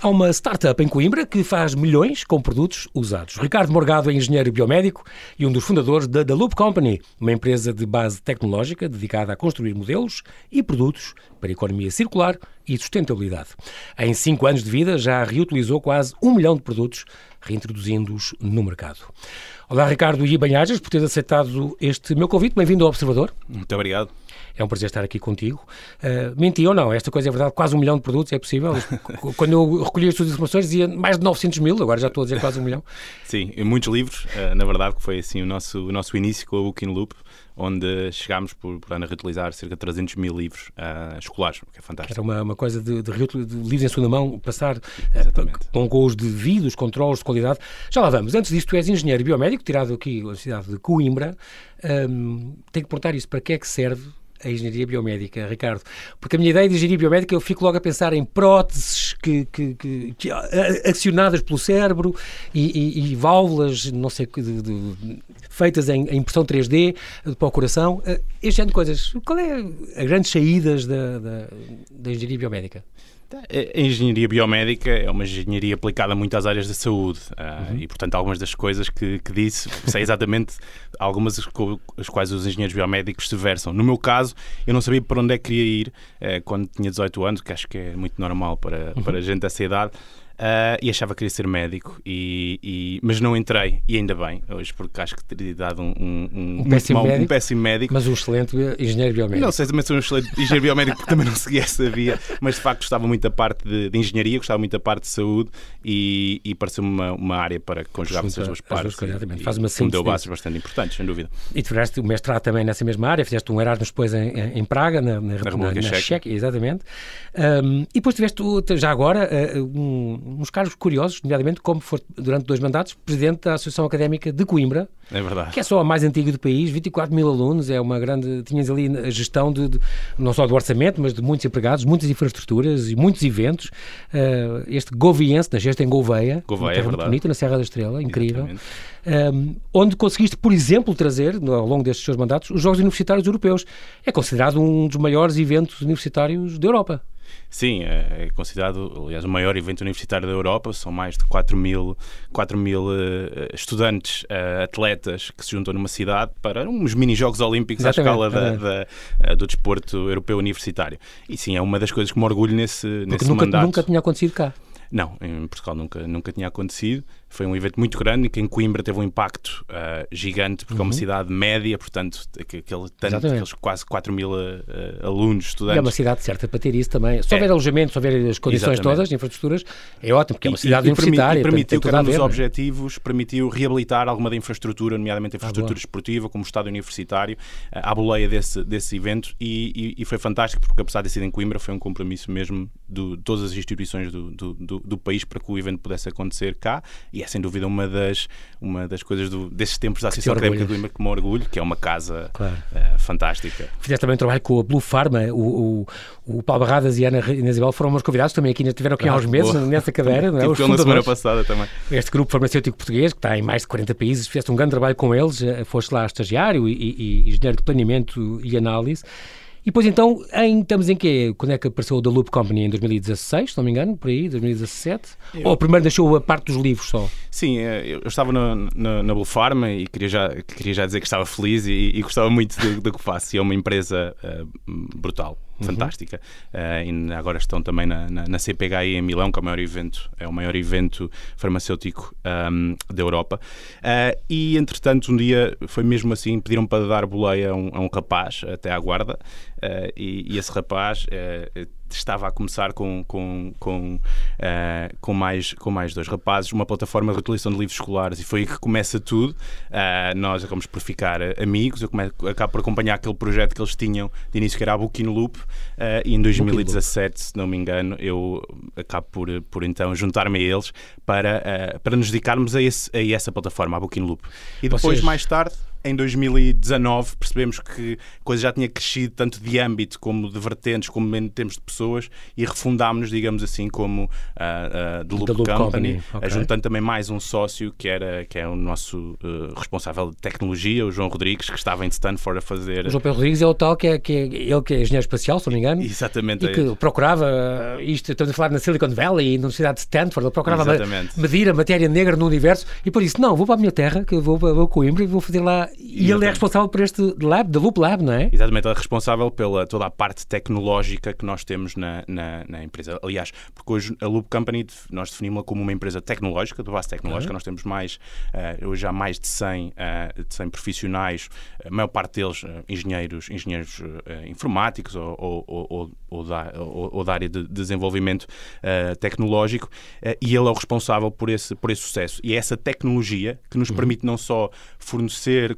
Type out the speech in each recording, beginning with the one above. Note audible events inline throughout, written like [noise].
Há uma startup em Coimbra que faz milhões com produtos usados. Ricardo Morgado é engenheiro biomédico e um dos fundadores da The Loop Company, uma empresa de base tecnológica dedicada a construir modelos e produtos para economia circular e sustentabilidade. Em cinco anos de vida já reutilizou quase um milhão de produtos, reintroduzindo-os no mercado. Olá, Ricardo e Banhajas, por ter aceitado este meu convite. Bem-vindo ao Observador. Muito obrigado. É um prazer estar aqui contigo. Uh, menti ou não? Esta coisa é verdade, quase um milhão de produtos, é possível? [laughs] Quando eu recolhi as suas informações dizia mais de 900 mil, agora já estou a dizer quase um milhão. Sim, muitos livros, uh, na verdade, que foi assim o nosso, o nosso início com a Booking Loop, onde chegámos por, por ano a reutilizar cerca de 300 mil livros uh, escolares, o que é fantástico. Era uma, uma coisa de, de, de livros em segunda mão, passar uh, com, com os devidos controles de qualidade. Já lá vamos. Antes disso, tu és engenheiro biomédico, tirado aqui da cidade de Coimbra. Um, tenho que perguntar isso, para que é que serve a engenharia biomédica, Ricardo? Porque a minha ideia de engenharia biomédica, eu fico logo a pensar em próteses que, que, que, que acionadas pelo cérebro e, e, e válvulas, não sei, de, de, feitas em, em, impressão 3D para o coração. Eh, este género de coisas. Qual é as grandes saídas da, da, da engenharia biomédica? A engenharia biomédica é uma engenharia aplicada muito às áreas da saúde uh, uhum. e, portanto, algumas das coisas que, que disse, sei exatamente algumas as quais os engenheiros biomédicos se versam. No meu caso, eu não sabia para onde é que queria ir uh, quando tinha 18 anos, que acho que é muito normal para, uhum. para gente dessa idade. Uh, e achava que queria ser médico, e, e, mas não entrei, e ainda bem, hoje, porque acho que teria dado um, um, um, péssimo, mal, médico, um péssimo médico. Mas um excelente engenheiro biomédico. Não sei se também sou um excelente engenheiro biomédico, porque também não seguia essa via, mas de facto gostava muito da parte de, de engenharia, gostava muito da parte de saúde, e, e pareceu-me uma, uma área para conjugar essas duas partes. Duas, Faz uma síntese. deu bases bastante importantes, sem dúvida. E tu fizeste o mestrado também nessa mesma área, fizeste um Erasmus depois em, em Praga, na, na, na República na, Checa. Exatamente. Um, e depois tiveste, já agora, uh, um, uns cargos curiosos nomeadamente como for durante dois mandatos presidente da Associação Académica de Coimbra. É verdade. Que é só a mais antiga do país, 24 mil alunos, é uma grande. Tinhas ali a gestão de, de não só do orçamento, mas de muitos empregados, muitas infraestruturas e muitos eventos. Uh, este Goviense, nasceste em Gouveia, Gouveia é muito bonita, na Serra da Estrela, incrível. Um, eh, onde conseguiste, por exemplo, trazer, ao longo destes seus mandatos, os Jogos Universitários Europeus. É considerado um dos maiores eventos universitários da Europa. Sim, é, é considerado, aliás, o maior evento universitário da Europa. São mais de 4 mil, 4 mil uh, estudantes, uh, atletas que se juntam numa cidade para uns mini-jogos olímpicos Exatamente, à escala da, da, uh, do desporto europeu universitário. E sim, é uma das coisas que me orgulho nesse, Porque nesse nunca, mandato. nunca tinha acontecido cá. Não, em Portugal nunca, nunca tinha acontecido. Foi um evento muito grande e que em Coimbra teve um impacto uh, gigante, porque uhum. é uma uhum. cidade média, portanto, aquele, tanto, aqueles quase 4 mil uh, alunos, estudantes. E é uma cidade certa para ter isso também. Se houver é. alojamento, se houver as condições Exatamente. todas, infraestruturas, é ótimo, porque é uma cidade e, universitária. E permitiu, que um dos objetivos, permitiu reabilitar alguma da infraestrutura, nomeadamente a ah, infraestrutura ah, esportiva, como o estádio universitário, uh, à boleia desse, desse evento, e, e, e, foi fantástico, porque apesar de ser em Coimbra, foi um compromisso mesmo de todas as instituições do, do, do, do país para que o evento pudesse acontecer cá, e é sem dúvida uma das, uma das coisas do, desses tempos da Associação Académica do Coimbra que me orgulho, que é uma casa claro. uh, fantástica. Fizeste também um trabalho com a Blue Pharma, o, o, o Paulo Barradas e a Ana Isabel foram meus convidados, também aqui estiveram aqui há uns meses boa. nessa cadeira. não é? Os na semana passada também. Este grupo farmacêutico português, que está em mais de 40 países, fizeste um grande trabalho com eles, eh, foste lá estagiário e, e, e engenheiro de planeamento e análise. E depois então, em, estamos em quê? Quando é que apareceu o The Loop Company? Em 2016, se não me engano, por aí, 2017? Eu... Ou primeiro deixou a parte dos livros só? Sim, é, eu estava na, na, na Blue Pharma e queria já, queria já dizer que estava feliz e, e gostava muito do, do, que faço. E é uma empresa uh, brutal uhum. fantástica. Uh, e agora estão também na, na, na, CPHI em Milão, que é o maior evento, é o maior evento farmacêutico um, da Europa. Uh, e entretanto, um dia foi mesmo assim, pediram para dar boleia a um, a um rapaz até à guarda, uh, e, e, esse rapaz estava a começar com, com, com, uh, com, mais, com mais dois rapazes, uma plataforma de utilização de livros escolares, e foi aí que começa tudo. Uh, nós acabamos por ficar amigos, eu come, acabo por acompanhar aquele projeto que eles tinham de início, que era a Booking Loop, uh, e em 2017, se não me engano, eu acabo por, por então juntar-me a eles para, para nos dedicarmos a, esse, a essa plataforma, a Booking Loop. E depois, Vocês... mais tarde em 2019 percebemos que a coisa já tinha crescido tanto de âmbito como de vertentes, como em termos de pessoas, e refundámos-nos, digamos assim, como uh, uh, The Loop, The Loop Company, Company. Okay. juntando também mais um sócio que, era, que é o nosso uh, responsável de tecnologia, o João Rodrigues, que estava em Stanford a fazer. O João Pedro Rodrigues é o tal que é, que é ele que é engenheiro espacial, se não me engano. Exatamente. E que é. procurava isto, estamos a falar na Silicon Valley e na Universidade de Stanford, ele procurava Exatamente. medir a matéria negra no universo e por isso, não, vou para a minha terra, que eu vou, vou a Coimbra e vou fazer lá. E ele é responsável por este lab, da Loop Lab, não é? Exatamente, ele é responsável pela toda a parte tecnológica que nós temos na, na, na empresa. Aliás, porque hoje a Loop Company nós definimos-la como uma empresa tecnológica, de base tecnológica. Uhum. Nós temos mais, uh, hoje há mais de 100, uh, de 100 profissionais, a maior parte deles uh, engenheiros, engenheiros informáticos ou, ou, ou, ou, da, ou, da área de desenvolvimento tecnológico, e ele é o responsável por esse, por esse sucesso. E é essa tecnologia que nos uhum. permite não só fornecer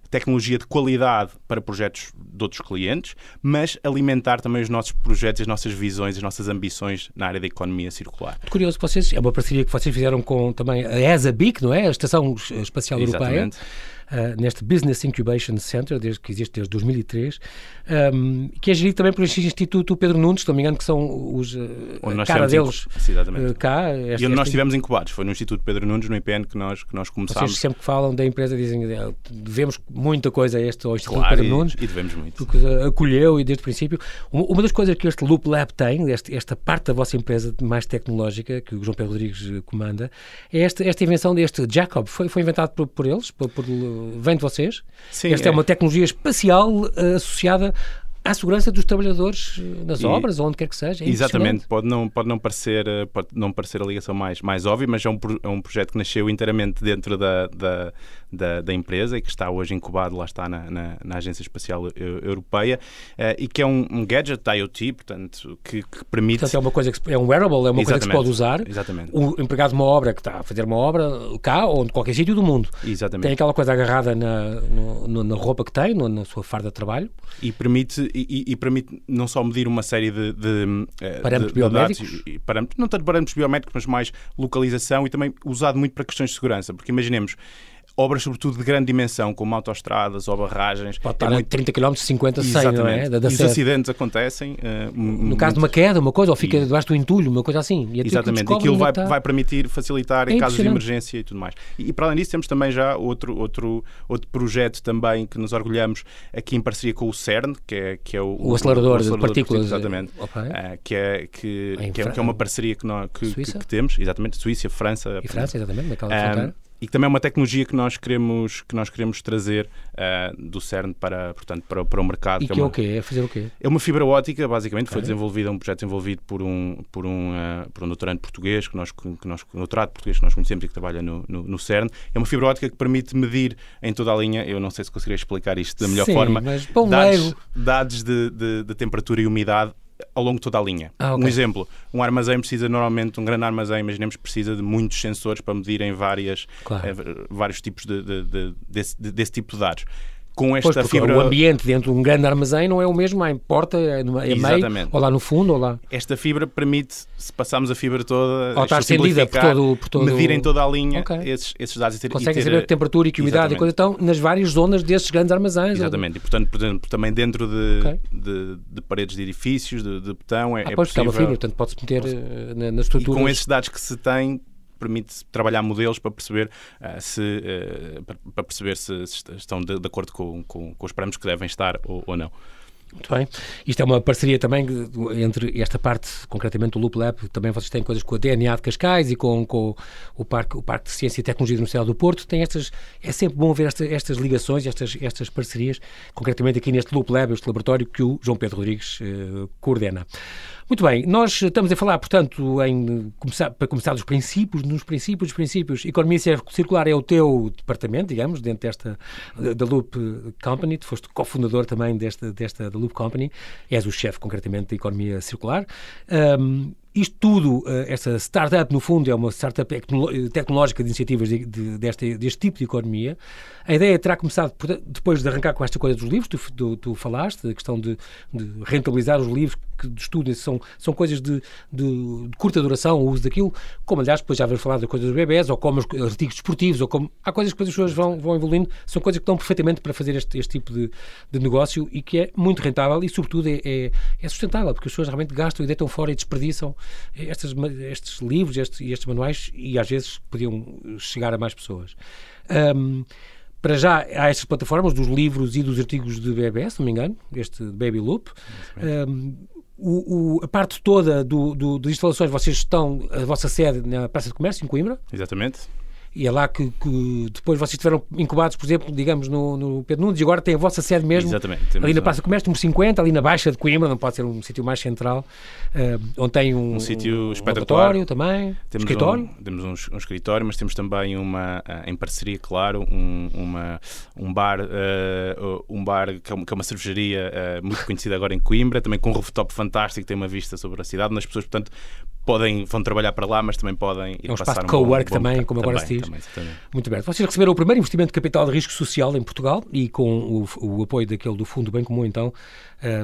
tecnologia de qualidade para projetos de outros clientes, mas alimentar também os nossos projetos, as nossas visões, as nossas ambições na área da economia circular. Muito curioso, vocês, é uma parceria que vocês fizeram com também a ESA-BIC, não é? A Estação Espacial Exatamente. Europeia uh, neste Business Incubation Center, desde, que existe desde 2003, um, que é gerido também por este Instituto Pedro Nunes, se não me engano, que são os uh, cara deles uh, cá. E onde nós estivemos incubados, foi no Instituto Pedro Nunes, no IPN, que nós, que nós começámos. Vocês sempre que falam da empresa dizem que devemos muita coisa a este Instituto claro, Pedro e, Nunes. E devemos muito. Porque acolheu e desde o princípio. Uma das coisas que este Loop Lab tem, este, esta parte da vossa empresa mais tecnológica, que o João Pedro Rodrigues comanda, é esta, esta invenção deste Jacob. Foi, foi inventado por, por eles, por, por, vem de vocês. Sim, Esta é. é uma tecnologia espacial uh, associada à segurança dos trabalhadores eh, nas e, obras, ou onde quer que seja. É exatamente, pode não, pode, não parecer, eh, pode não parecer a ligação mais, mais óbvia, mas é um, é um projeto que nasceu inteiramente dentro da, da, da, da empresa e que está hoje incubado, lá está, na, na, na Agência Espacial Europeia uh, e que é um, um gadget IoT, portanto, que, que, permite. Portanto, é uma coisa que é um wearable, é uma exatamente, coisa que se pode usar. Exatamente. O empregado de uma obra que está a fazer uma obra cá ou em qualquer sítio do mundo. Exatamente. Tem aquela coisa agarrada na, no, na roupa que tem, na sua farda de trabalho. E permite, e, e permite não só medir uma série de, de eh, parâmetros de, biomédicos, de parâmetros, não tanto parâmetros biomédicos, mas mais localização e também usado muito para questões de segurança, porque imaginemos obras, sobretudo de grande dimensão, como autoestradas ou barragens. Pode estar é muito... 30 km, 50, 100, não é? Da, da e os acidentes acontecem. Uh, no caso de uma queda, uma coisa, ou fica e... debaixo do entulho, uma coisa assim. E Exatamente, e aquilo vai, está... vai permitir facilitar é em casos de emergência e tudo mais. E, e, para além disso, temos também já outro, outro, outro projeto também que nos orgulhamos aqui em parceria com o CERN, que é, que é o, o, acelerador, o acelerador de partículas. Exatamente. Okay. Uh, que, é, que, que, é, que, é, uma parceria que, nós, que, que, que temos, exatamente, Suíça, França. E França, exatamente, naquela uh, e que também é uma tecnologia que nós queremos, que nós queremos trazer uh, do CERN para, portanto, para, para o mercado. E que, é, uma, é o quê? É fazer o quê? É uma fibra ótica, basicamente, foi desenvolvida, é um projeto desenvolvido por um, por um, uh, por um doutorante português, que nós, que nós, um doutorado português que nós conhecemos e que trabalha no, no, no, CERN. É uma fibra ótica que permite medir em toda a linha, eu não sei se conseguirei explicar isto da melhor Sim, forma, dados, dados de, de, de temperatura e umidade ao longo de toda a linha. Ah, okay. Um exemplo, um armazém precisa normalmente, um grande armazém, imaginemos, precisa de muitos sensores para medirem várias, claro. eh, vários tipos de, de, de, desse, desse tipo de dados com esta pois, fibra. O ambiente dentro de um grande armazém não é o mesmo em porta, é, é meio, ou lá no fundo, ou lá. Esta fibra permite, se passarmos a fibra toda, ou está estendida por todo, por todo... medir em toda a linha okay. esses, esses dados. E ter, Conseguem saber a temperatura e que umidade e coisa então nas várias zonas desses grandes armazéns. Exatamente, ou... e portanto, por exemplo, também dentro de, okay. de, de, paredes de edifícios, de, de betão, é, ah, é pois, possível... fibra, portanto pode-se meter Posso... Eh, na, nas estruturas. E com esses dados que se tem, permite trabalhar modelos para perceber uh, se, uh, para perceber se, estão de, de acordo com, com, com, os parâmetros que devem estar ou, ou não. Muito bem. Isto é uma parceria também entre esta parte, concretamente o Loop Lab, também vocês têm coisas com a DNA de Cascais e com, com o, Parque, o Parque de Ciência e Tecnologia da Universidade do Porto. Tem estas, é sempre bom ver esta, estas ligações, estas, estas parcerias, concretamente aqui neste Loop Lab, este laboratório que o João Pedro Rodrigues uh, coordena. Muito bem, nós estamos a falar, portanto, em começar, para começar dos princípios, nos princípios, dos princípios. Economia circular é o teu departamento, digamos, dentro desta da Loop Company. Tu foste cofundador também desta, desta da Loop Company. És o chefe, concretamente, da economia circular. Um, isto tudo, esta startup, no fundo, é uma startup tecnológica de iniciativas de, de, deste, deste tipo de economia. A ideia terá começado depois de arrancar com esta coisa dos livros, tu, tu, tu falaste, a questão de, de, rentabilizar os livros que de estudo são, são coisas de, de, curta duração, o uso daquilo, como aliás depois já haver falado da coisa dos bebés, ou como os artigos desportivos, ou como há coisas que as pessoas vão, vão evoluindo, são coisas que estão perfeitamente para fazer este, este tipo de, de negócio e que é muito rentável e, sobretudo, é, é, é sustentável, porque as pessoas realmente gastam e deitam fora e desperdiçam estes, estes livros estes, estes manuais e às vezes podiam chegar a mais pessoas. Um, para já há estas plataformas dos livros e dos artigos de bebê, se não me engano, este Baby Loop. Um, o, o, a parte toda do, do, das instalações, vocês estão, a vossa sede na Praça de Comércio, em Coimbra? Exatamente e é lá que, que, depois vocês estiveram incubados, por exemplo, digamos, no, no Pedro Nunes, e agora tem a vossa sede mesmo Exatamente, ali na Praça Comércio, número 50, ali na Baixa de Coimbra, não pode ser um sítio mais central, uh, onde tem um, um sítio um espetacular. também, temos escritório. Um, temos um, um, escritório, mas temos também uma, uh, em parceria, claro, um, uma, um bar, uh, um bar que é uma, que é uma cervejaria muito conhecida agora em Coimbra, também com um rooftop fantástico, tem uma vista sobre a cidade, onde as pessoas, portanto, podem, vão trabalhar para lá, mas também podem ir É um espaço de co-work um também, como agora se diz. Também, Muito bem. Vocês receberam o primeiro investimento de capital de risco social em Portugal e com o, o apoio daquele do Fundo Bem Comum, então,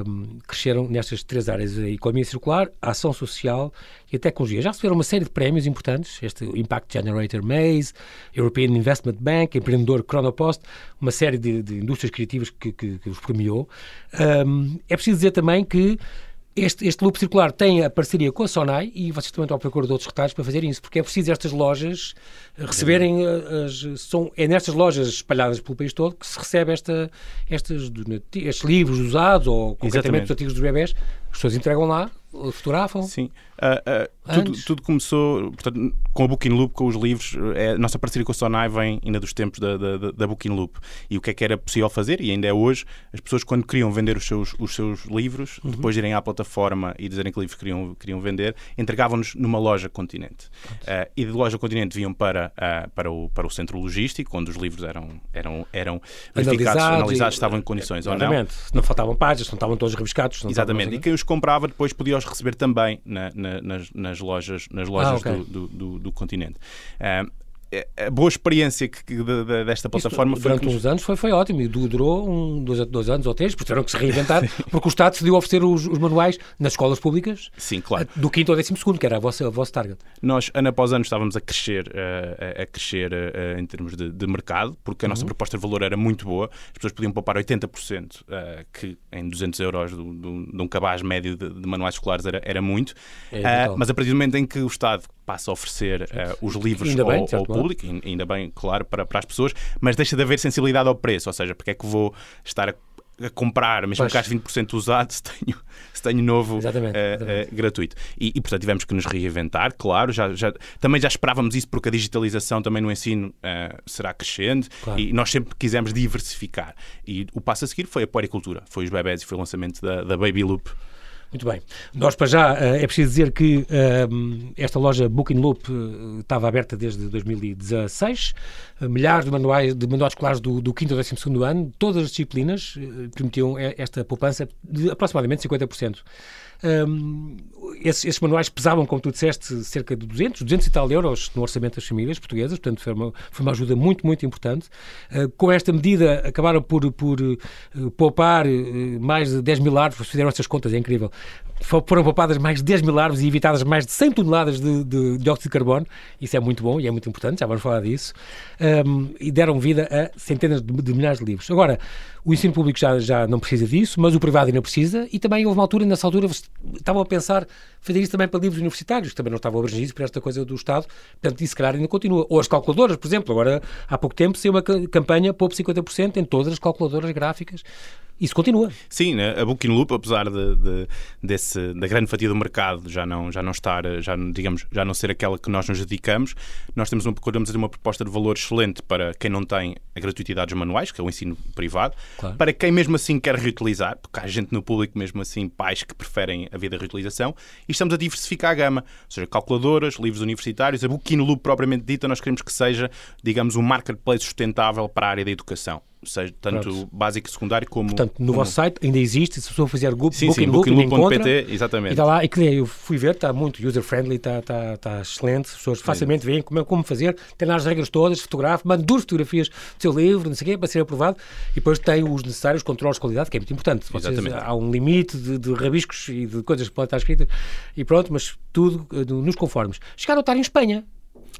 um, cresceram nestas três áreas, a economia circular, a ação social e a tecnologia. Já receberam uma série de prémios importantes, este Impact Generator Maze, European Investment Bank, Empreendedor Chronopost, uma série de, de indústrias criativas que, que, que os premiou. Um, é preciso dizer também que este, este loop circular tem a parceria com a Sonai e vocês também estão à procura de outros retalhos para fazerem isso, porque é preciso estas lojas receberem eh, as. São, é nestas lojas espalhadas pelo país todo que se recebe esta, estes, estes livros usados ou concretamente os artigos dos bebés. As pessoas entregam lá, fotografam. Sim. Uh, uh, tudo, tudo, começou portanto, com a Booking Loop, com os livros. É, a nossa parceria com a Sonai vem ainda dos tempos da, da, da, Booking Loop. E o que é que era possível fazer, e ainda é hoje, as pessoas quando queriam vender os seus, os seus livros, uhum. depois de irem à plataforma e dizerem que livros queriam, queriam vender, entregavam-nos numa loja continente. Uh, e de loja continente vinham para, para, o, para o centro logístico, onde os livros eram, eram, eram verificados, analisados, analisados estavam em condições ou não. Não faltavam páginas, não estavam todos rabiscados. Exatamente. E quem os comprava depois podia os receber também na, na nas, nas, lojas, nas lojas ah, okay. do, do, do, continente. Uh, a boa experiência que, que de, desta plataforma durante foi. Durante uns anos foi, foi ótimo e durou um, dois, dois anos ou três, porque tiveram que se reinventar, [laughs] porque o Estado decidiu oferecer os, os, manuais nas escolas públicas Sim, claro. do quinto ao décimo segundo, que era a vossa, a vossa target. Nós, ano após ano, estávamos a crescer, uh, a, crescer uh, em termos de, de, mercado, porque a nossa uhum. proposta de valor era muito boa, as pessoas podiam poupar 80%, uh, que em 200 euros do, do, de um cabaz médio de, de manuais escolares era, era muito, é mas a partir do momento em que o Estado passa a oferecer uh, os livros ao, bem, ao público, ainda bem, claro, para, para as pessoas, mas deixa de haver sensibilidade ao preço, ou seja, porque é que vou estar a a comprar, mesmo pois. que ache 20% usado, [laughs] se tenho, se tenho novo exatamente, uh, exatamente. Uh, gratuito. E, e, portanto, tivemos que nos reinventar, claro. Já, já, também já esperávamos isso porque a digitalização também no ensino uh, será crescente claro. e nós sempre quisemos diversificar. E o passo a seguir foi a puericultura, foi os bebés e foi o lançamento da, da Baby Loop muito bem. Nós, para já, eh, é preciso dizer que uh, esta loja Booking Loop uh, estava aberta desde 2016. Uh, milhares de manuais, de manuais escolares do, do 5 ao 12 ano, todas as disciplinas, permitiam esta poupança de aproximadamente 50%. Um, esses, esses, manuais pesavam, como tu disseste, cerca de 200, 200 e tal euros no orçamento das famílias portuguesas, portanto foi uma, foi uma ajuda muito, muito importante. Uh, com esta medida acabaram por, por uh, poupar uh, mais de 10 mil árvores, fizeram estas contas, é incrível. Foram poupadas mais de 10 mil árvores e evitadas mais de 100 toneladas de, de dióxido de carbono. Isso é muito bom e é muito importante, já vamos falar disso. Um, e deram vida a centenas de, de milhares de livros. Agora, o ensino público já, já não precisa disso, mas o privado ainda precisa, e também houve uma altura, nessa altura, estavam a pensar fazer isso também para livros universitários, que também não estavam abrangidos por esta coisa do Estado, portanto, isso se calhar ainda continua. Ou as calculadoras, por exemplo, agora há pouco tempo saiu uma campanha Poupe 50% em todas as calculadoras gráficas isso continua. Sim, né? a Booking Loop, apesar de, de, desse, da grande fatia do mercado já não, já não estar, já, digamos, já não ser aquela que nós nos dedicamos, nós temos uma, procuramos uma proposta de valor excelente para quem não tem a gratuidade dos manuais, que é o ensino privado, claro. para quem mesmo assim quer reutilizar, porque há gente no público mesmo assim, pais que preferem a vida da reutilização, e estamos a diversificar a gama, ou seja, calculadoras, livros universitários, a Booking Loop propriamente dita, nós queremos que seja, digamos, um marketplace sustentável para a área da educação seja, tanto Pronto. básico e secundário como. Portanto, no como... vosso site ainda existe, se a pessoa fizer Google, sim, sim, bookingloop.pt, exatamente. E está lá, e que eu fui ver, está muito user-friendly, está, está, está excelente, as pessoas facilmente veem como, como fazer, tem lá as regras todas, fotografa, manda duas fotografias do seu livro, não sei o quê, para ser aprovado, e depois tem os necessários controles de qualidade, que é muito importante. Vocês, há um limite de, de, rabiscos e de coisas que podem estar escritas, e pronto, mas tudo uh, nos conformes. Chegaram a estar em Espanha,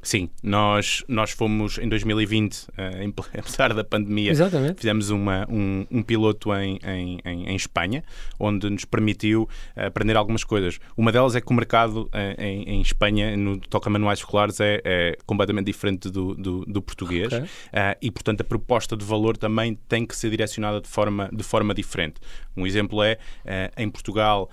Sim, nós, nós fomos em 2020, uh, eh, [laughs] apesar da pandemia, Exatamente. fizemos uma, um, um piloto em, em, em, Espanha, onde nos permitiu uh, aprender algumas coisas. Uma delas é que o mercado uh, em, em, Espanha, no toca manuais escolares, é, é completamente diferente do, do, do português okay. e, portanto, a proposta de valor também tem que ser direcionada de forma, de forma diferente. Um exemplo é, em Portugal,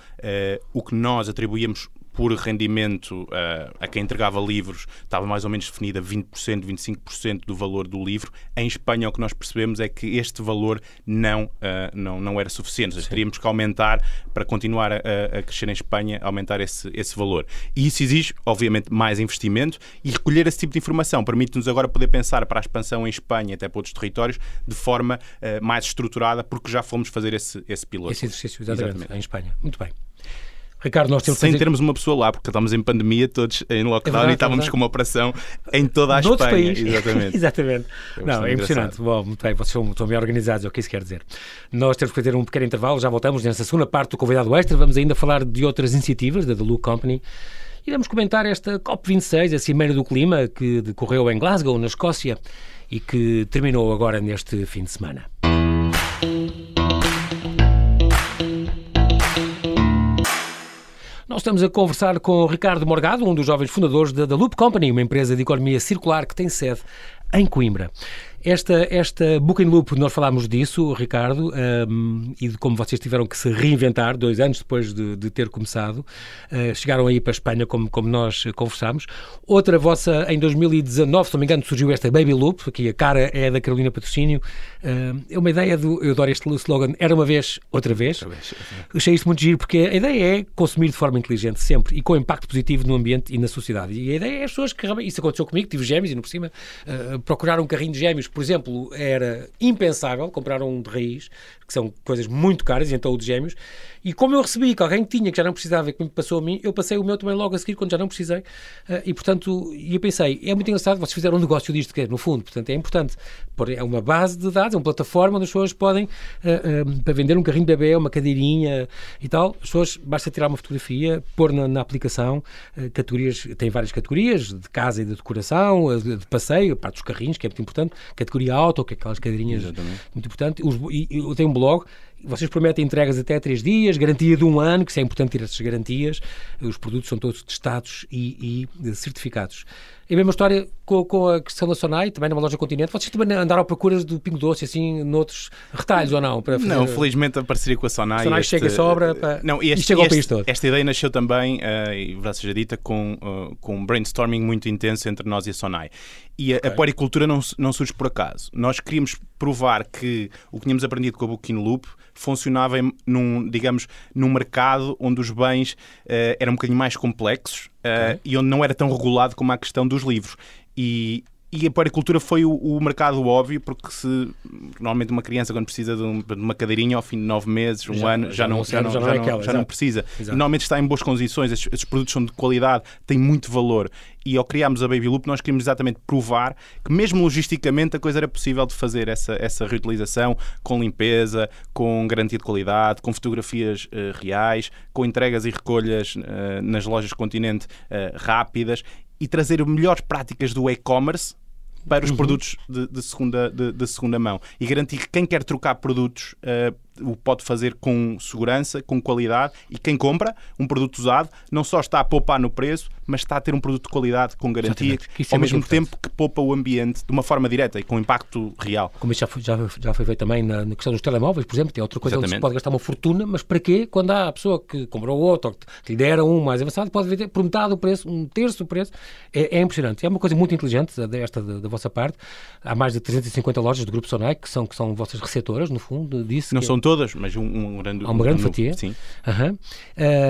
o que nós atribuímos por rendimento uh, a quem entregava livros estava mais ou menos definida 20%, 25% do valor do livro. Em Espanha, o que nós percebemos é que este valor não, uh, não, não era suficiente. Seja, teríamos que aumentar, para continuar a, a, crescer em Espanha, aumentar esse, esse valor. E isso exige, obviamente, mais investimento e recolher esse tipo de informação permite-nos agora poder pensar para a expansão em Espanha, até para outros territórios, de forma uh, mais estruturada, porque já fomos fazer esse, esse piloto. Esse exercício, exatamente, exatamente. em Espanha. Muito bem. Ricardo, nós temos Sem fazer... termos uma pessoa lá, porque estávamos em pandemia, todos em lockdown é verdade, e estávamos é com uma operação em toda a Espanha. País. Exatamente. [laughs] Exatamente. É Não, é impressionante. Bom, muito bem, vocês são, são bem organizados, é o que isso quer dizer. Nós temos que fazer um pequeno intervalo, já voltamos nessa segunda parte do convidado extra. Vamos ainda falar de outras iniciativas da The Look Company. E vamos comentar esta COP26, a Cimeira do Clima, que decorreu em Glasgow, na Escócia, e que terminou agora neste fim de semana. Nós estamos a conversar com Ricardo Morgado, um dos jovens fundadores da, da Loop Company, uma empresa de economia circular que tem sede em Coimbra. Esta, esta Book and Loop, nós falámos disso, Ricardo, um, e de como vocês tiveram que se reinventar dois anos depois de, de ter começado. Uh, chegaram aí para a Espanha, como, como nós conversámos. Outra vossa, em 2019, se não me engano, surgiu esta Baby Loop, aqui a cara é da Carolina Patrocínio. Uh, é uma ideia do, eu adoro este slogan, era uma vez, outra vez. Outra vez. Achei isto muito giro, porque a ideia é consumir de forma inteligente, sempre, e com impacto positivo no ambiente e na sociedade. E a ideia é as pessoas que, isso aconteceu comigo, tive gêmeos e, no por cima, uh, procurar um carrinho de gêmeos por exemplo, era impensável comprar um de raiz, que são coisas muito caras, então o de gêmeos, e como eu recebi que alguém tinha, que já não precisava e que me passou a mim, eu passei o meu também logo a seguir, quando já não precisei, uh, e portanto, e eu pensei, é muito engraçado, vocês fizeram um negócio disto, que é, no fundo, portanto, é importante, é uma base de dados, é uma plataforma onde as pessoas podem, uh, uh, para vender um carrinho de bebê, uma cadeirinha e tal, as pessoas, basta tirar uma fotografia, pôr na, na aplicação, categorias, tem várias categorias, de casa e de decoração, de, passeio, parte dos carrinhos, que é muito importante, categoria auto, que é aquelas cadeirinhas Exatamente. muito importante, Os, e, e, tem um blog vocês prometem entregas até 3 dias, garantia de um ano, que isso é importante ter essas garantias. Os produtos são todos testados e, e certificados. A mesma história com, com, a questão da Sonai, também numa loja Continente. Vocês também andaram à procura do Pingo Doce, assim, noutros retalhos ou não? Para fazer... Não, felizmente a parceria com a Sonai. A Sonai este... chega e sobra para... não, este, e chega ao país todo. Esta ideia nasceu também, uh, e verdade seja dita, com, uh, com um brainstorming muito intenso entre nós e a Sonai. E a, okay. a puericultura não, não surge por acaso. Nós queríamos provar que o que tínhamos aprendido com a Booking Loop funcionava em, num, digamos, num mercado onde os bens uh, eram um bocadinho mais complexos uh, e onde não era tão regulado como a questão dos livros. E, e a puericultura foi o, o, mercado óbvio, porque se normalmente uma criança, quando precisa de, um, de uma cadeirinha ao fim de nove meses, um já, ano, já, já, não, já, não, já, não, é aquela, já não precisa. Exato. E normalmente está em boas condições, estes, estes, produtos são de qualidade, têm muito valor. E ao criarmos a Baby Loop, nós queríamos exatamente provar que, mesmo logisticamente, a coisa era possível de fazer essa, essa reutilização com limpeza, com garantia de qualidade, com fotografias uh, reais, com entregas e recolhas uh, nas lojas continente uh, rápidas e trazer melhores práticas do e-commerce para os uhum. produtos de, de segunda, de, de, segunda mão e garantir que quem quer trocar produtos uh, o pode fazer com segurança, com qualidade e quem compra um produto usado não só está a poupar no preço, mas está a ter um produto de qualidade com garantia, ao é mesmo tempo que poupa o ambiente de uma forma direta e com impacto real. Como isso já foi, já, já foi feito também na, na questão dos telemóveis, por exemplo, tem outra coisa Exatamente. onde se pode gastar uma fortuna, mas para quê? Quando há a pessoa que comprou outro, ou que lhe deram um mais avançado, pode vender por metade o preço, um terço do preço. É, é impressionante. É uma coisa muito inteligente esta da, da, vossa parte. Há mais de 350 lojas do Grupo Sonai que são, que são vossas receptoras, no fundo, disso. Não são todas, mas um, um grande. Há uma grande um, fatia. Sim. Uhum.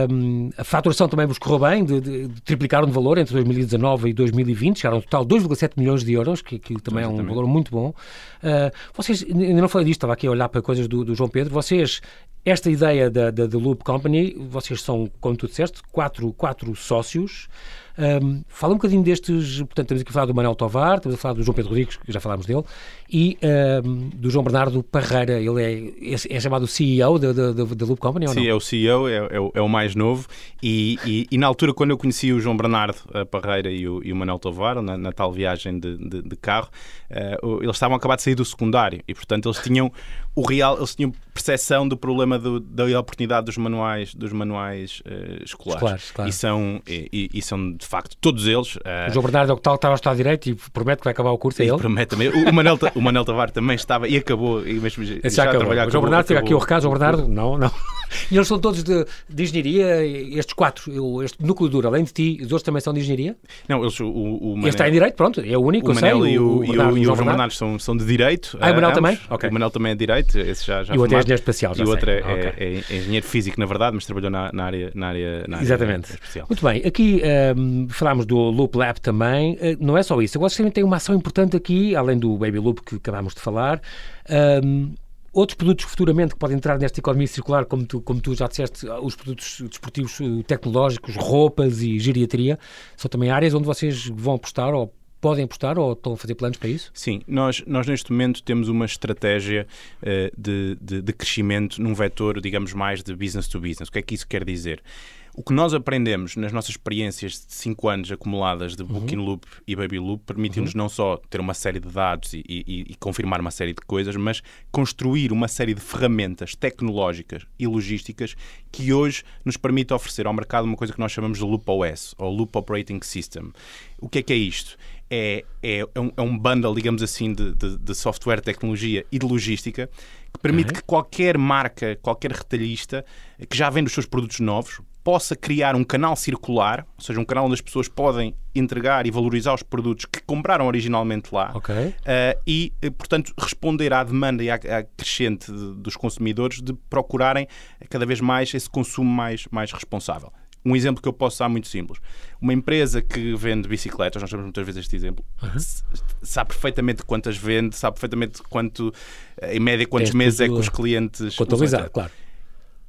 Um, a faturação também vos correu bem, de, de, de, triplicaram de valor entre 2019 e 2020, chegaram a um total de 2,7 milhões de euros, que, que também Exatamente. é um valor muito bom. Uh, vocês, ainda não falei disto, estava aqui a olhar para coisas do, do João Pedro, vocês esta ideia da, da, da, Loop Company, vocês são, como tu disseste, quatro, quatro sócios. Um, fala um bocadinho destes, portanto, estamos aqui a falar do Manuel Tovar, estamos a falar do João Pedro Rodrigues, que já falámos dele, e um, do João Bernardo Parreira. Ele é, é, chamado CEO da, da, da, Loop Company, ou Sim, não? é o CEO, é, é, o, é o mais novo, e, e, e, na altura, quando eu conheci o João Bernardo Parreira e o, e o Manuel Tovar, na, na tal viagem de, de, de carro, uh, eles estavam a acabar de sair do secundário, e portanto eles tinham o real, eles tinham percepção do problema do, da oportunidade dos manuais, dos manuais uh, escolares. escolares claro. E são, e, e, são de facto todos eles. Uh, o João Bernardo é o que tal estava a estar direito e promete que vai acabar o curso, é ele? Promete também. O, o, Manel, o Manel Tavar também estava e acabou. E mesmo, já, já acabou. O João Bernardo fica aqui o recado, João Bernardo, não, não. [laughs] E eles são todos de, de engenharia, estes quatro, este núcleo duro, além de ti, os outros também são de engenharia? Não, eles, o, o Manel, Este está em direito, pronto, é o único, o Manel sei, e o, o, e o João Bernardo são, são de direito. Ah, o Manel também? Okay. O Manel também é de direito, esse já, já E o outro é engenheiro espacial, já E o outro é, okay. é, é, engenheiro físico, na verdade, mas trabalhou na, na área, na área, na área Exatamente. especial. Muito bem, aqui um, falámos do Loop Lab também, uh, não é só isso, agora também tem uma ação importante aqui, além do Baby Loop que acabámos de falar, um, outros produtos futuramente que podem entrar nesta economia circular, como tu, como tu já disseste, os produtos desportivos eh, tecnológicos, roupas e geriatria, são também áreas onde vocês vão apostar ou podem apostar ou estão a fazer planos para isso? Sim, nós, nós neste momento temos uma estratégia uh, de, de, de, crescimento num vetor, digamos, mais de business to business. O que é que isso quer dizer? O que nós aprendemos nas nossas experiências de 5 anos acumuladas de Booking uhum. Loop e Baby Loop permitiu-nos uhum. não só ter uma série de dados e, e, e, confirmar uma série de coisas, mas construir uma série de ferramentas tecnológicas e logísticas que hoje nos permite oferecer ao mercado uma coisa que nós chamamos de Loop OS, ou Loop Operating System. O que é que é isto? É, é, é, um, é um bundle, digamos assim, de, de, de, software, tecnologia e de logística que permite okay. que qualquer marca, qualquer retalhista que já vende os seus produtos novos possa criar um canal circular, ou seja, um canal onde as pessoas podem entregar e valorizar os produtos que compraram originalmente lá okay. uh, e, eh, portanto, responder à demanda e à, à crescente de, dos consumidores de procurarem cada vez mais esse consumo mais, mais responsável. Um exemplo que eu posso dar muito simples. Uma empresa que vende bicicletas, nós temos muitas vezes este exemplo, uhum. sabe perfeitamente quantas vende, sabe perfeitamente quanto, em média, quantos meses é que os clientes. Contabilizar, claro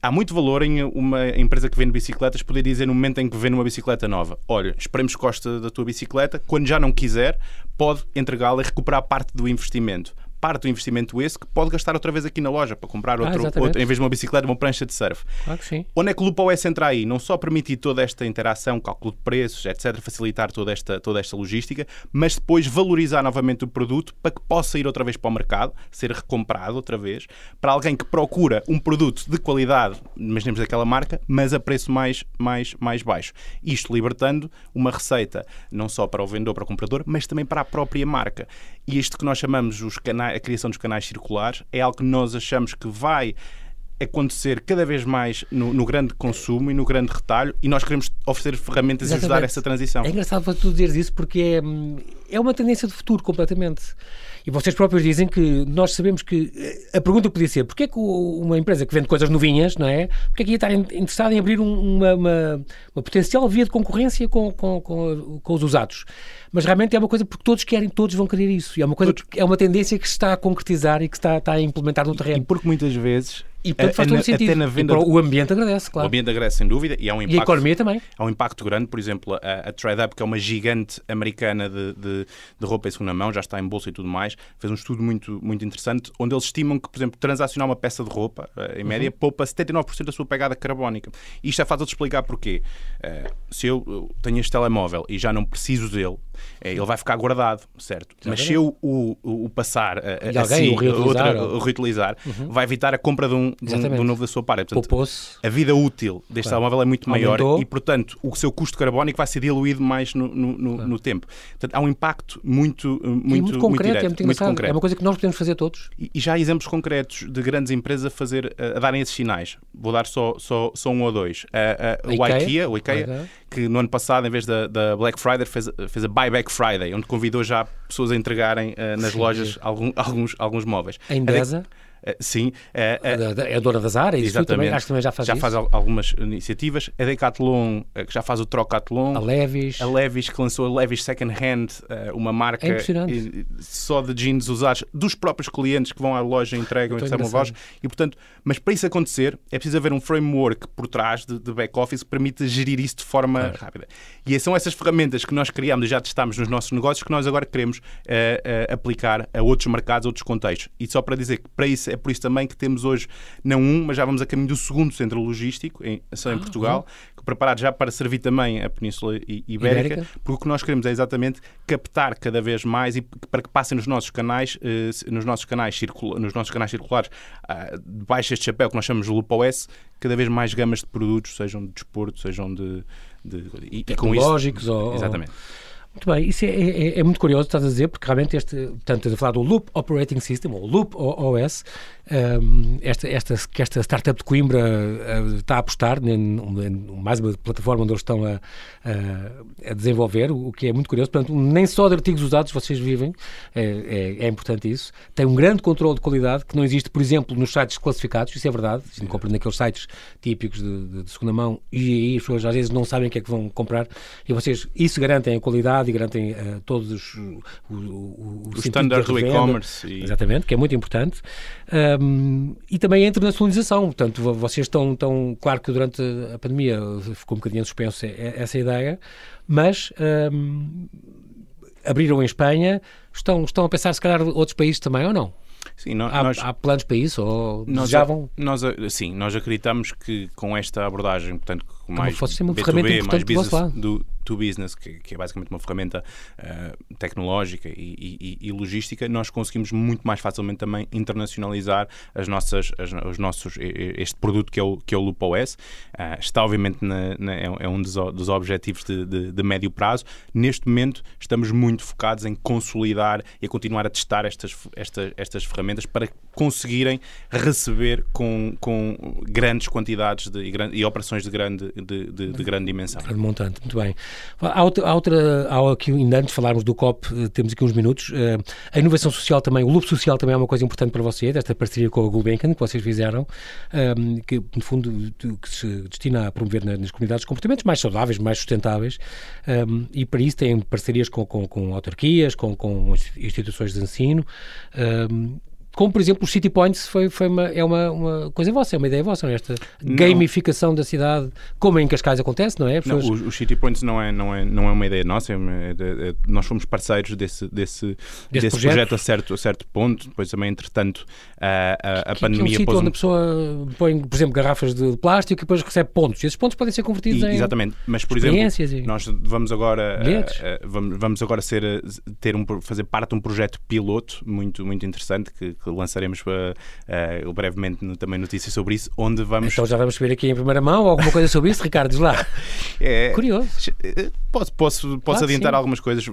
há muito valor em uma empresa que vende bicicletas poder dizer no momento em que vende uma bicicleta nova: olha, esperemos que goste da tua bicicleta, quando já não quiser, pode entregá-la e recuperar parte do investimento parte do investimento esse que pode gastar outra vez aqui na loja para comprar outro, ah, outro em vez de uma bicicleta, uma prancha de surf. Claro que sim. Onde é que o Lupo OS entra aí? Não só permitir toda esta interação, cálculo de preços, etc., facilitar toda esta, toda esta logística, mas depois valorizar novamente o produto para que possa ir outra vez para o mercado, ser recomprado outra vez, para alguém que procura um produto de qualidade, imaginemos daquela marca, mas a preço mais, mais, mais baixo. Isto libertando uma receita não só para o vendedor, para o comprador, mas também para a própria marca. E isto que nós chamamos os canais a criação dos canais circulares é algo que nós achamos que vai acontecer cada vez mais no, no, grande consumo e no grande retalho e nós queremos oferecer ferramentas Exatamente. e ajudar essa transição. É engraçado tu dizeres isso porque é, é uma tendência de futuro completamente. E vocês próprios dizem que nós sabemos que a pergunta podia ser porquê é que uma empresa que vende coisas novinhas, não é? Porquê é que ia estar interessada em abrir uma, uma, uma potencial via de concorrência com, com, com, com, os usados? Mas realmente é uma coisa porque todos querem, todos vão querer isso. E é uma coisa, é uma tendência que se está a concretizar e que está, está a implementar no terreno. E porque muitas vezes e portanto faz todo sentido. Até na venda o ambiente agradece, claro. O ambiente agradece, sem dúvida. E, há um impacto, e a economia também. Há um impacto grande, por exemplo, a, a TradeUp, que é uma gigante americana de, de, de, roupa em segunda mão, já está em bolsa e tudo mais, fez um estudo muito, muito interessante, onde eles estimam que, por exemplo, transacionar uma peça de roupa, eh, em média, uhum. poupa 79% da sua pegada carbónica. E isto é fácil de explicar porquê. Uh, se eu tenho este telemóvel e já não preciso dele, é, ele vai ficar guardado, certo? Mas se eu o, o, passar a, a, assim, o reutilizar, outra, o reutilizar uhum. vai evitar a compra de um, de um, de um novo da sua parte. Portanto, a vida útil deste claro. telemóvel é muito maior Aumentou. e, portanto, o seu custo carbónico vai ser diluído mais no, no, no, claro. no tempo. Portanto, há um impacto muito, muito, muito concreto, muito, é muito, muito concreto. É uma coisa que nós podemos fazer todos. E, e já há exemplos concretos de grandes empresas a, fazer, a, a darem esses sinais. Vou dar só, só, só um ou dois. A, o IKEA, IKEA, o IKEA, IKEA, que no ano passado, em vez da, da Black Friday, fez, fez a Buyback Friday, onde convidou já pessoas a entregarem uh, nas Sim, lojas algum, [laughs] alguns, alguns móveis. A Endesa? Sim. é a dona das áreas, isso também, acho que também já faz Já isso. faz algumas iniciativas. A Decathlon, que já faz o Trocathlon. A Levis. A Levis, que lançou a Levis Second Hand, uma marca é só de jeans usados dos próprios clientes que vão à loja, entregam e recebem voz. E, portanto, mas para isso acontecer, é preciso haver um framework por trás de, de back-office que permita gerir isso de forma claro. rápida. E são essas ferramentas que nós criamos e já testámos nos nossos negócios que nós agora queremos uh, uh, aplicar a outros mercados, a outros contextos. E só para dizer que para isso, é por isso também que temos hoje, não um, mas já vamos a caminho do segundo centro logístico, em, só em ah, Portugal, preparado já para servir também a Península Ibérica, Ibérica, porque o que nós queremos é exatamente captar cada vez mais e para que passem nos nossos canais, uh, nos nossos canais, circula, nos nossos canais circulares, uh, debaixo deste chapéu que nós chamamos de Lupa OS, cada vez mais gamas de produtos, sejam de desporto, sejam de, de e, tecnológicos isso, ou, exatamente. Muito bem, isso é, é, é, muito curioso, estás a dizer, porque realmente este, portanto, estás a falar do Loop Operating System, ou Loop OS, um, esta, esta, que esta startup de Coimbra uh, está a apostar em, em, mais uma plataforma onde eles estão a, a, a, desenvolver, o que é muito curioso. Portanto, nem só de artigos usados vocês vivem, é, é, é, importante isso. Tem um grande controle de qualidade que não existe, por exemplo, nos sites classificados, isso é verdade. Gente compra naqueles sites típicos de, de, de, segunda mão e aí as pessoas às vezes não sabem o que é que vão comprar e vocês, isso garantem a qualidade e garantem uh, todos os, o, o, o, o standard do e-commerce. E... Exatamente, que é muito importante. Um, e também a internacionalização. Portanto, vocês estão, estão, claro que durante a pandemia ficou um bocadinho em suspenso essa ideia, mas um, abriram em Espanha, estão, estão a pensar se calhar outros países também ou não? Sim, nós, há, nós, há, planos para isso? Ou nós, desejavam? Nós, sim, nós acreditamos que com esta abordagem, portanto, com mais fosse uma B2B, ferramenta importante mais business, do, to business, que, que, é basicamente uma ferramenta uh, tecnológica e, e, e, logística, nós conseguimos muito mais facilmente também internacionalizar as nossas, as, os nossos, este produto que é o, que é o Loop OS. Uh, eh, está, obviamente, na, na, é, é um dos, dos objetivos de, de, de, médio prazo. Neste momento, estamos muito focados em consolidar e a continuar a testar estas, estas, estas ferramentas para conseguirem receber com, com grandes quantidades de, e, e operações de grande, de, de, de grande dimensão. Grande montante, muito bem. Há outra, há outra há aqui, ainda antes de falarmos do COP, eh, temos aqui uns minutos. Eh, a inovação social também, o loop social também é uma coisa importante para vocês, esta parceria com a Gulbenkian que vocês fizeram, ehm, que no fundo que se destina a promover nas comunidades comportamentos mais saudáveis, mais sustentáveis, e para isso têm parcerias com, com, com autarquias, com, com instituições de ensino como por exemplo o City Points foi, foi uma, é uma, uma coisa vossa, é uma ideia vossa, não é? esta não. gamificação da cidade, como em Cascais acontece, não é? Pessoas... Não, o, o, City Points não é, não é, não é uma ideia nossa, é uma, é, é, nós fomos parceiros desse, desse, desse, desse projeto? a certo, a certo ponto, depois também entretanto a, a, a que, pandemia... Que é um sítio onde a pessoa põe, por exemplo, garrafas de plástico e depois recebe pontos, e esses pontos podem ser convertidos e, em Exatamente, mas por exemplo, e... nós vamos agora, vamos, vamos agora ser, ter um, fazer parte de um projeto piloto muito, muito interessante que, que lançaremos para uh, brevemente no, também notícias sobre isso, onde vamos. Então já vamos ver aqui em primeira mão alguma coisa sobre isso, Ricardo, diz lá. [laughs] É, Curioso. Eh, posso, posso, posso adiantar sim. algumas coisas.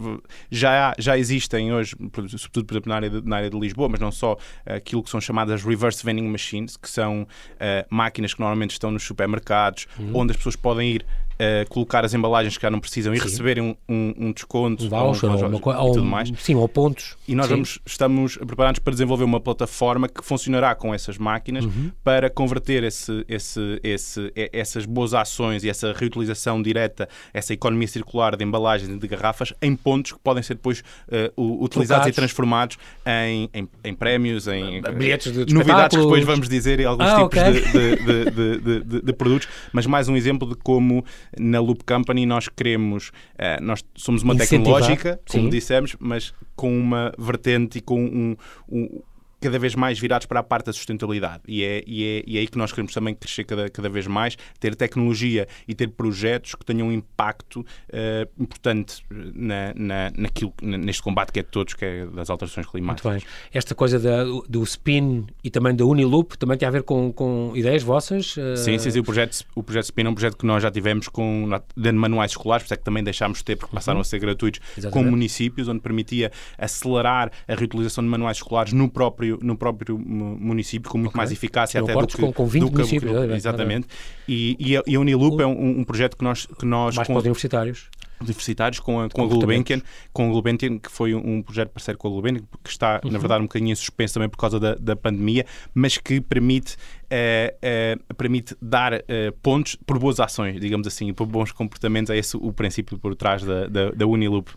Já, já existem hoje, sobretudo por exemplo, na área, de, na área de Lisboa, mas não só, aquilo que são chamadas reverse vending machines, que são uh, máquinas que normalmente estão nos supermercados, uhum. onde as pessoas podem ir uh, colocar as embalagens que já não precisam e receberem um, um, um desconto um voucher, ou, um, ou, tudo mais. Sim, ou pontos. E nós vamos, estamos preparados para desenvolver uma plataforma que funcionará com essas máquinas uhum. para converter esse, esse, esse, essas boas ações e essa reutilização direta, essa economia circular de embalagens e de garrafas em pontos que podem ser depois uh, utilizados e transformados em, em, em prémios, em bilhetes de novidades que depois vamos dizer e alguns ah, tipos okay. de, de, de, de, produtos, mas mais um exemplo de como na Loop Company nós queremos, uh, nós somos uma Incentivar, tecnológica, como sim. dissemos, mas com uma vertente e com um, um cada vez mais virados para a parte da sustentabilidade. E é, e é, e é aí que nós queremos também crescer cada, cada vez mais, ter tecnologia e ter projetos que tenham um impacto uh, importante na, na, naquilo, neste combate que é de todos, que é das alterações climáticas. Muito bem. Esta coisa da, do SPIN e também da Uniloop também tem a ver com, com ideias vossas? Uh... Sim, sim, sim, o projeto, o projeto SPIN é um projeto que nós já tivemos com, dando manuais escolares, por isso é que também deixámos de ter, porque passaram uhum. a ser gratuitos, Exatamente. com municípios, onde permitia acelerar a reutilização de manuais escolares no próprio próprio, no próprio município, com muito okay. mais eficácia até do que, com, com 20 do municípios. Que, exatamente. E, e, a, e a Uniloop o, é um, um, projeto que nós... Que nós mais com, para os universitários. universitários com a, com a Gulbenkian, com a Gulbenkian, que foi um projeto parceiro com a Gulbenkian, que está, uhum. na verdade, um bocadinho em suspenso também por causa da, da pandemia, mas que permite, uh, uh, permite dar uh, pontos por boas ações, digamos assim, por bons comportamentos. É esse o princípio por trás da, da, da Uniloop.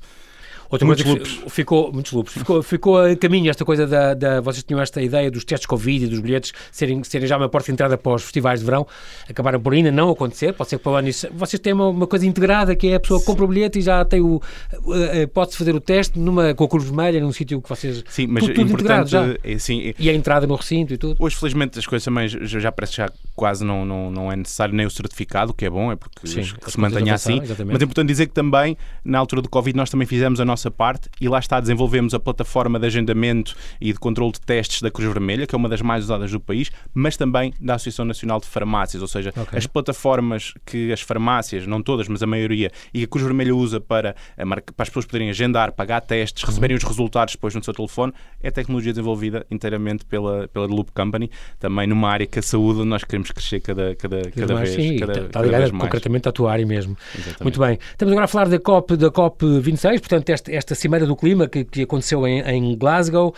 Outra muitos coisa loops. ficou muitos loops. Ficou, ficou a caminho esta coisa da, da, vocês tinham esta ideia dos testes Covid e dos bilhetes serem, serem já uma porta de entrada para os festivais de verão. Acabaram por ainda não acontecer. Pode ser que para o ano isso, vocês têm uma, uma, coisa integrada que é a pessoa que compra o bilhete e já tem o pode-se fazer o teste numa com a cor vermelha num sítio que vocês sim, mas tudo, tudo integrado já. É, sim, é, e a entrada no recinto e tudo. Hoje felizmente as coisas também já, parece já quase não, não, não é necessário nem o certificado, que é bom, é porque sim, se mantenha assim. Exatamente. Mas é importante dizer que também na altura do Covid nós também fizemos a nossa parte e lá está, desenvolvemos a plataforma de agendamento e de controle de testes da Cruz Vermelha, que é uma das mais usadas do país, mas também da Associação Nacional de Farmácias, ou seja, okay. as plataformas que as farmácias, não todas, mas a maioria, e a Cruz Vermelha usa para, para as pessoas poderem agendar, pagar testes, uhum. receberem os resultados depois no seu telefone, é tecnologia desenvolvida inteiramente pela, pela Loop Company, também numa área que a saúde nós queremos crescer cada, cada, cada mais, vez. Sim, cada, está cada ligada concretamente à tua área mesmo. Exatamente. Muito bem. Estamos agora a falar da COP, da COP 26, portanto, esta, esta Cimeira do Clima que, que aconteceu em, em Glasgow.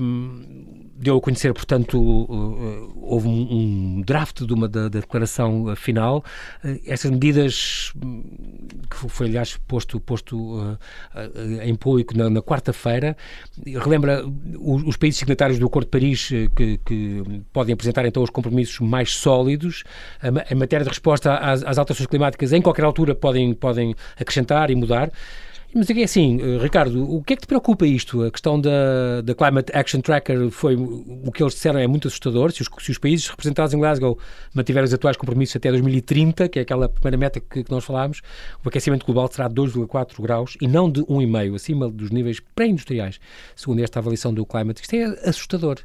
Um, deu a conhecer, portanto, uh, houve um, um draft de uma, da, da declaração final. Uh, estas medidas, hum, que foi, aliás, posto, posto uh, em público na, na quarta-feira, relembra os, os, países signatários do Acordo de Paris que, que, podem apresentar, então, os compromissos mais sólidos. Em matéria de resposta às, às alterações climáticas, em qualquer altura, podem, podem acrescentar e mudar. Mas é assim, eh, Ricardo, o que é que te preocupa isto? A questão da, da Climate Action Tracker foi o que eles disseram é muito assustador. Se os, se os países representados em Glasgow mantiverem os atuais compromissos até 2030, que é aquela primeira meta que, que nós falámos, o aquecimento global será de 2,4 graus e não de 1,5, acima dos níveis pré-industriais, segundo esta avaliação do Climate. Isto é assustador.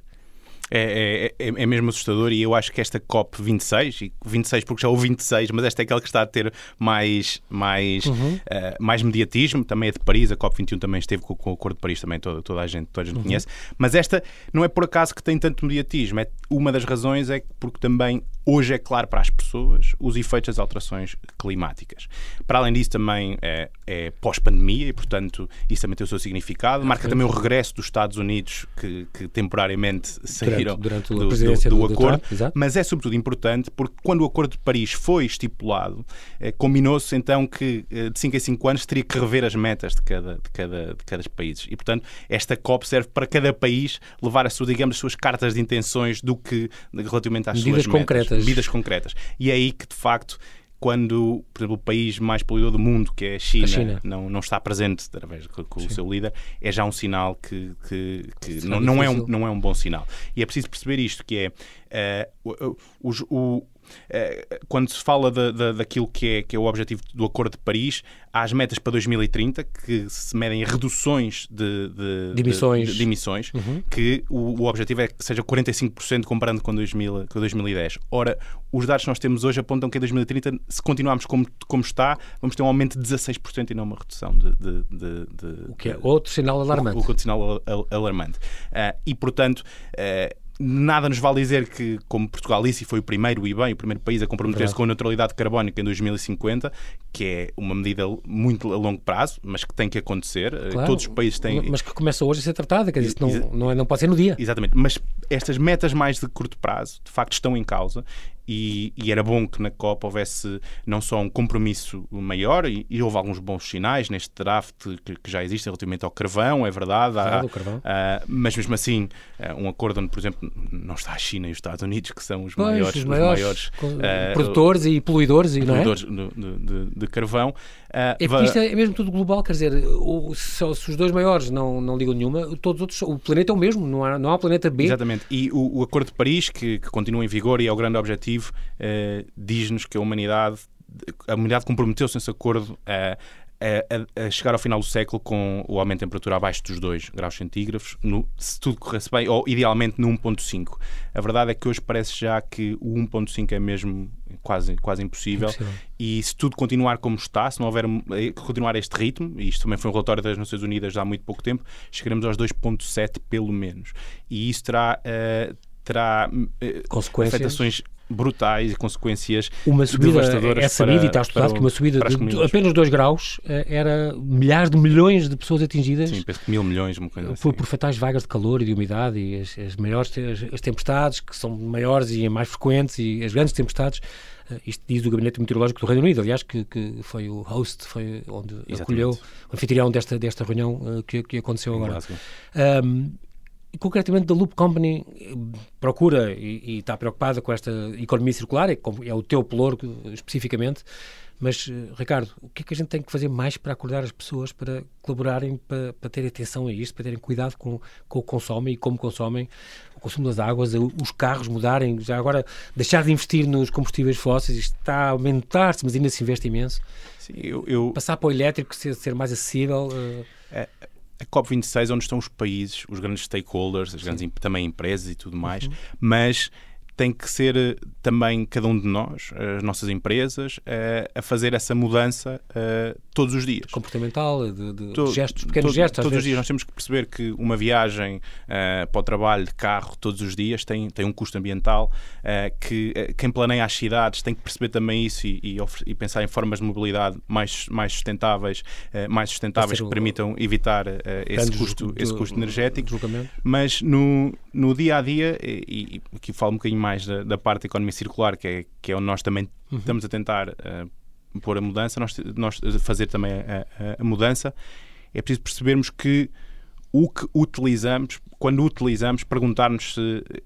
É, é, é, é, mesmo assustador e eu acho que esta COP 26, e 26 porque já houve 26, mas esta é aquela que está a ter mais, mais, uhum. uh, mais mediatismo, também é de Paris, a COP 21 também esteve com, com o Acordo de Paris, também toda, toda a gente, toda a gente uhum. conhece, mas esta não é por acaso que tem tanto mediatismo, é, uma das razões é porque também hoje é claro para as pessoas os efeitos das alterações climáticas. Para além disso, também é, é pós-pandemia e, portanto, isso também tem o seu significado. Marca também o regresso dos Estados Unidos, que, que temporariamente saíram durante, durante do, do, do, do, acordo. Trump, mas é sobretudo importante porque quando o Acordo de Paris foi estipulado, eh, combinou-se então que eh, de 5 em 5 anos teria que rever as metas de cada, de cada, de cada país. E, portanto, esta COP serve para cada país levar a sua, digamos, as suas cartas de intenções do que relativamente às Medidas suas concretas. Metas. Medidas concretas. E é aí que, de facto, quando, por exemplo, o país mais poluidor do mundo, que é a China, a China. Não, não está presente através com, com o seu líder, é já um sinal que, que, que não, não, é um, não é um bom sinal. E é preciso perceber isto, que é uh, o, o, quando se fala de, de, daquilo que é, que é o objetivo do Acordo de Paris, há as metas para 2030 que se medem em reduções de, de, de emissões, de, emissões uhum. que o, o, objetivo é que seja 45% comparando com, 2000, com 2010. Ora, os dados que nós temos hoje apontam que em 2030, se continuarmos como, como está, vamos ter um aumento de 16% e não uma redução de. o que é outro sinal alarmante. O, o outro sinal alarmante. Uh, e, portanto. Uh, Nada nos vale dizer que, como Portugal disse, foi o primeiro e bem, o primeiro país a comprometer-se com a neutralidade carbónica em 2050, que é uma medida muito a longo prazo, mas que tem que acontecer. Eh, claro, Todos os países têm. Mas que começa hoje a ser tratada, quer dizer, não, não, é, não pode ser no dia. Exatamente. Mas estas metas mais de curto prazo, de facto, estão em causa e, e, era bom que na COP houvesse não só um compromisso maior, e, e houve alguns bons sinais neste draft que, que, já existe relativamente ao carvão, é verdade, há, carvão. Uh, mas mesmo assim, uh, um acordo onde, por exemplo, não está a China e os Estados Unidos, que são os pois, maiores, os maiores, os maiores uh, produtores e poluidores, e, não é? de, de, de carvão. É porque isto é mesmo tudo global, quer dizer, o, se, se, os dois maiores não, não ligam nenhuma, todos os outros, o planeta é o mesmo, não há, não há planeta B. Exatamente, e o, o Acordo de Paris, que, que, continua em vigor e é o grande objetivo, diz-nos que a humanidade, a humanidade comprometeu-se nesse acordo a, a, a, chegar ao final do século com o aumento de temperatura abaixo dos 2 graus centígrados, no, se tudo corresse bem, ou idealmente no 1.5. A verdade é que hoje parece já que o 1.5 é mesmo quase, quase impossível, impossível, e se tudo continuar como está, se não houver eh, continuar este ritmo, e isto também foi um relatório das Nações Unidas há muito pouco tempo, chegaremos aos 2.7 pelo menos. E isso terá, uh, terá uh, consequências. Brutais e consequências uma subida, devastadoras é sabido para, e está estudado que uma subida de apenas 2 graus eh, era milhares de milhões de pessoas atingidas. Sim, penso que mil milhões, uma coisa por, assim. por fatais vagas de calor e de umidade e as, as maiores as, as tempestades que são maiores e mais frequentes e as grandes tempestades eh, isto diz o Gabinete Meteorológico do Reino Unido, aliás, que, que foi o host, foi onde Exatamente. acolheu o anfitrião desta, desta reunião uh, que, que aconteceu agora. Um, concretamente da Loop Company procura e, e, está preocupada com esta economia circular, é, é o teu pelour especificamente, mas, eh, Ricardo, o que é que a gente tem que fazer mais para acordar as pessoas para colaborarem, para, para terem atenção a isto, para terem cuidado com, com o que consomem e como consomem, o consumo das águas, os carros mudarem, já agora deixar de investir nos combustíveis fósseis, isto está a aumentar-se, mas ainda se investe imenso. Sim, eu, eu... Passar para o elétrico, ser, ser mais acessível. Uh... É, a COP26, onde estão os países, os grandes stakeholders, as grandes, também empresas e tudo mais, uhum. mas tem que ser eh, também cada um de nós, as nossas empresas, eh, a fazer essa mudança eh, todos os dias. Comportamental, de, de, gestos, pequenos gestos. Todos vezes. os dias nós temos que perceber que uma viagem para o trabalho de carro todos os dias tem, tem um custo ambiental, que quem planeia as cidades tem que perceber também isso e, e, e pensar em formas de mobilidade mais, mais sustentáveis, mais sustentáveis que permitam evitar esse custo, do, esse custo energético. Mas no, no dia a dia, e, e aqui falo um bocadinho mais mais da, da parte da economia circular, que é, que é onde nós também uhum. estamos a tentar uh, pôr a mudança, nós, nós fazer também a, a, a mudança, é preciso percebermos que o que utilizamos, quando utilizamos, perguntar-nos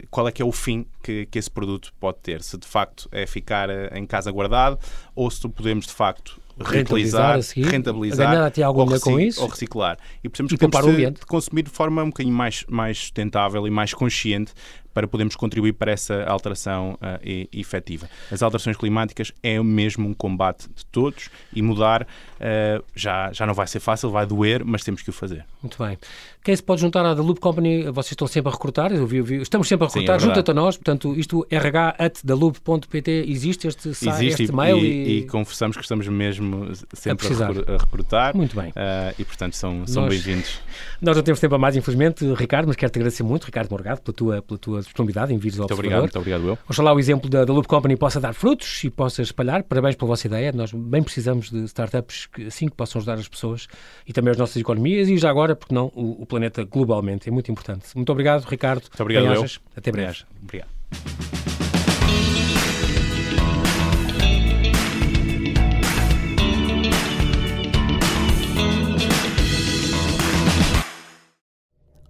qual é que é o fim que, que, esse produto pode ter. Se de facto é ficar eh, em casa guardado ou se podemos de facto reutilizar, rentabilizar, rentabilizar até algum ou, com isso. ou reciclar. E precisamos e de consumir de forma um bocadinho mais, mais sustentável e mais consciente para podermos contribuir para essa alteração uh, e, efetiva. As alterações climáticas é mesmo um combate de todos e mudar uh, já, já não vai ser fácil, vai doer, mas temos que o fazer. Muito bem. Quem se pode juntar à The Loop Company, vocês estão sempre a recrutar, eu vi, eu vi, estamos sempre a recrutar, é junta-te a nós, portanto, isto rh.theloop.pt, existe este, existe este mail e, e... e confessamos que estamos mesmo sempre a, a recrutar. Muito bem. Uh, e, portanto, são, são bem-vindos. Nós não temos tempo a mais, infelizmente, Ricardo, mas quero-te agradecer muito, Ricardo Morgado, pela tua, pela tua disponibilidade em vires ao muito obrigado, muito obrigado, eu. Oxalá o exemplo da, da Loop Company possa dar frutos e possa espalhar. Parabéns pela vossa ideia. Nós bem precisamos de startups que, assim que possam ajudar as pessoas e também as nossas economias e já agora, porque não, o, o planeta globalmente. É muito importante. Muito obrigado, Ricardo. Muito obrigado. Até breve. Obrigado.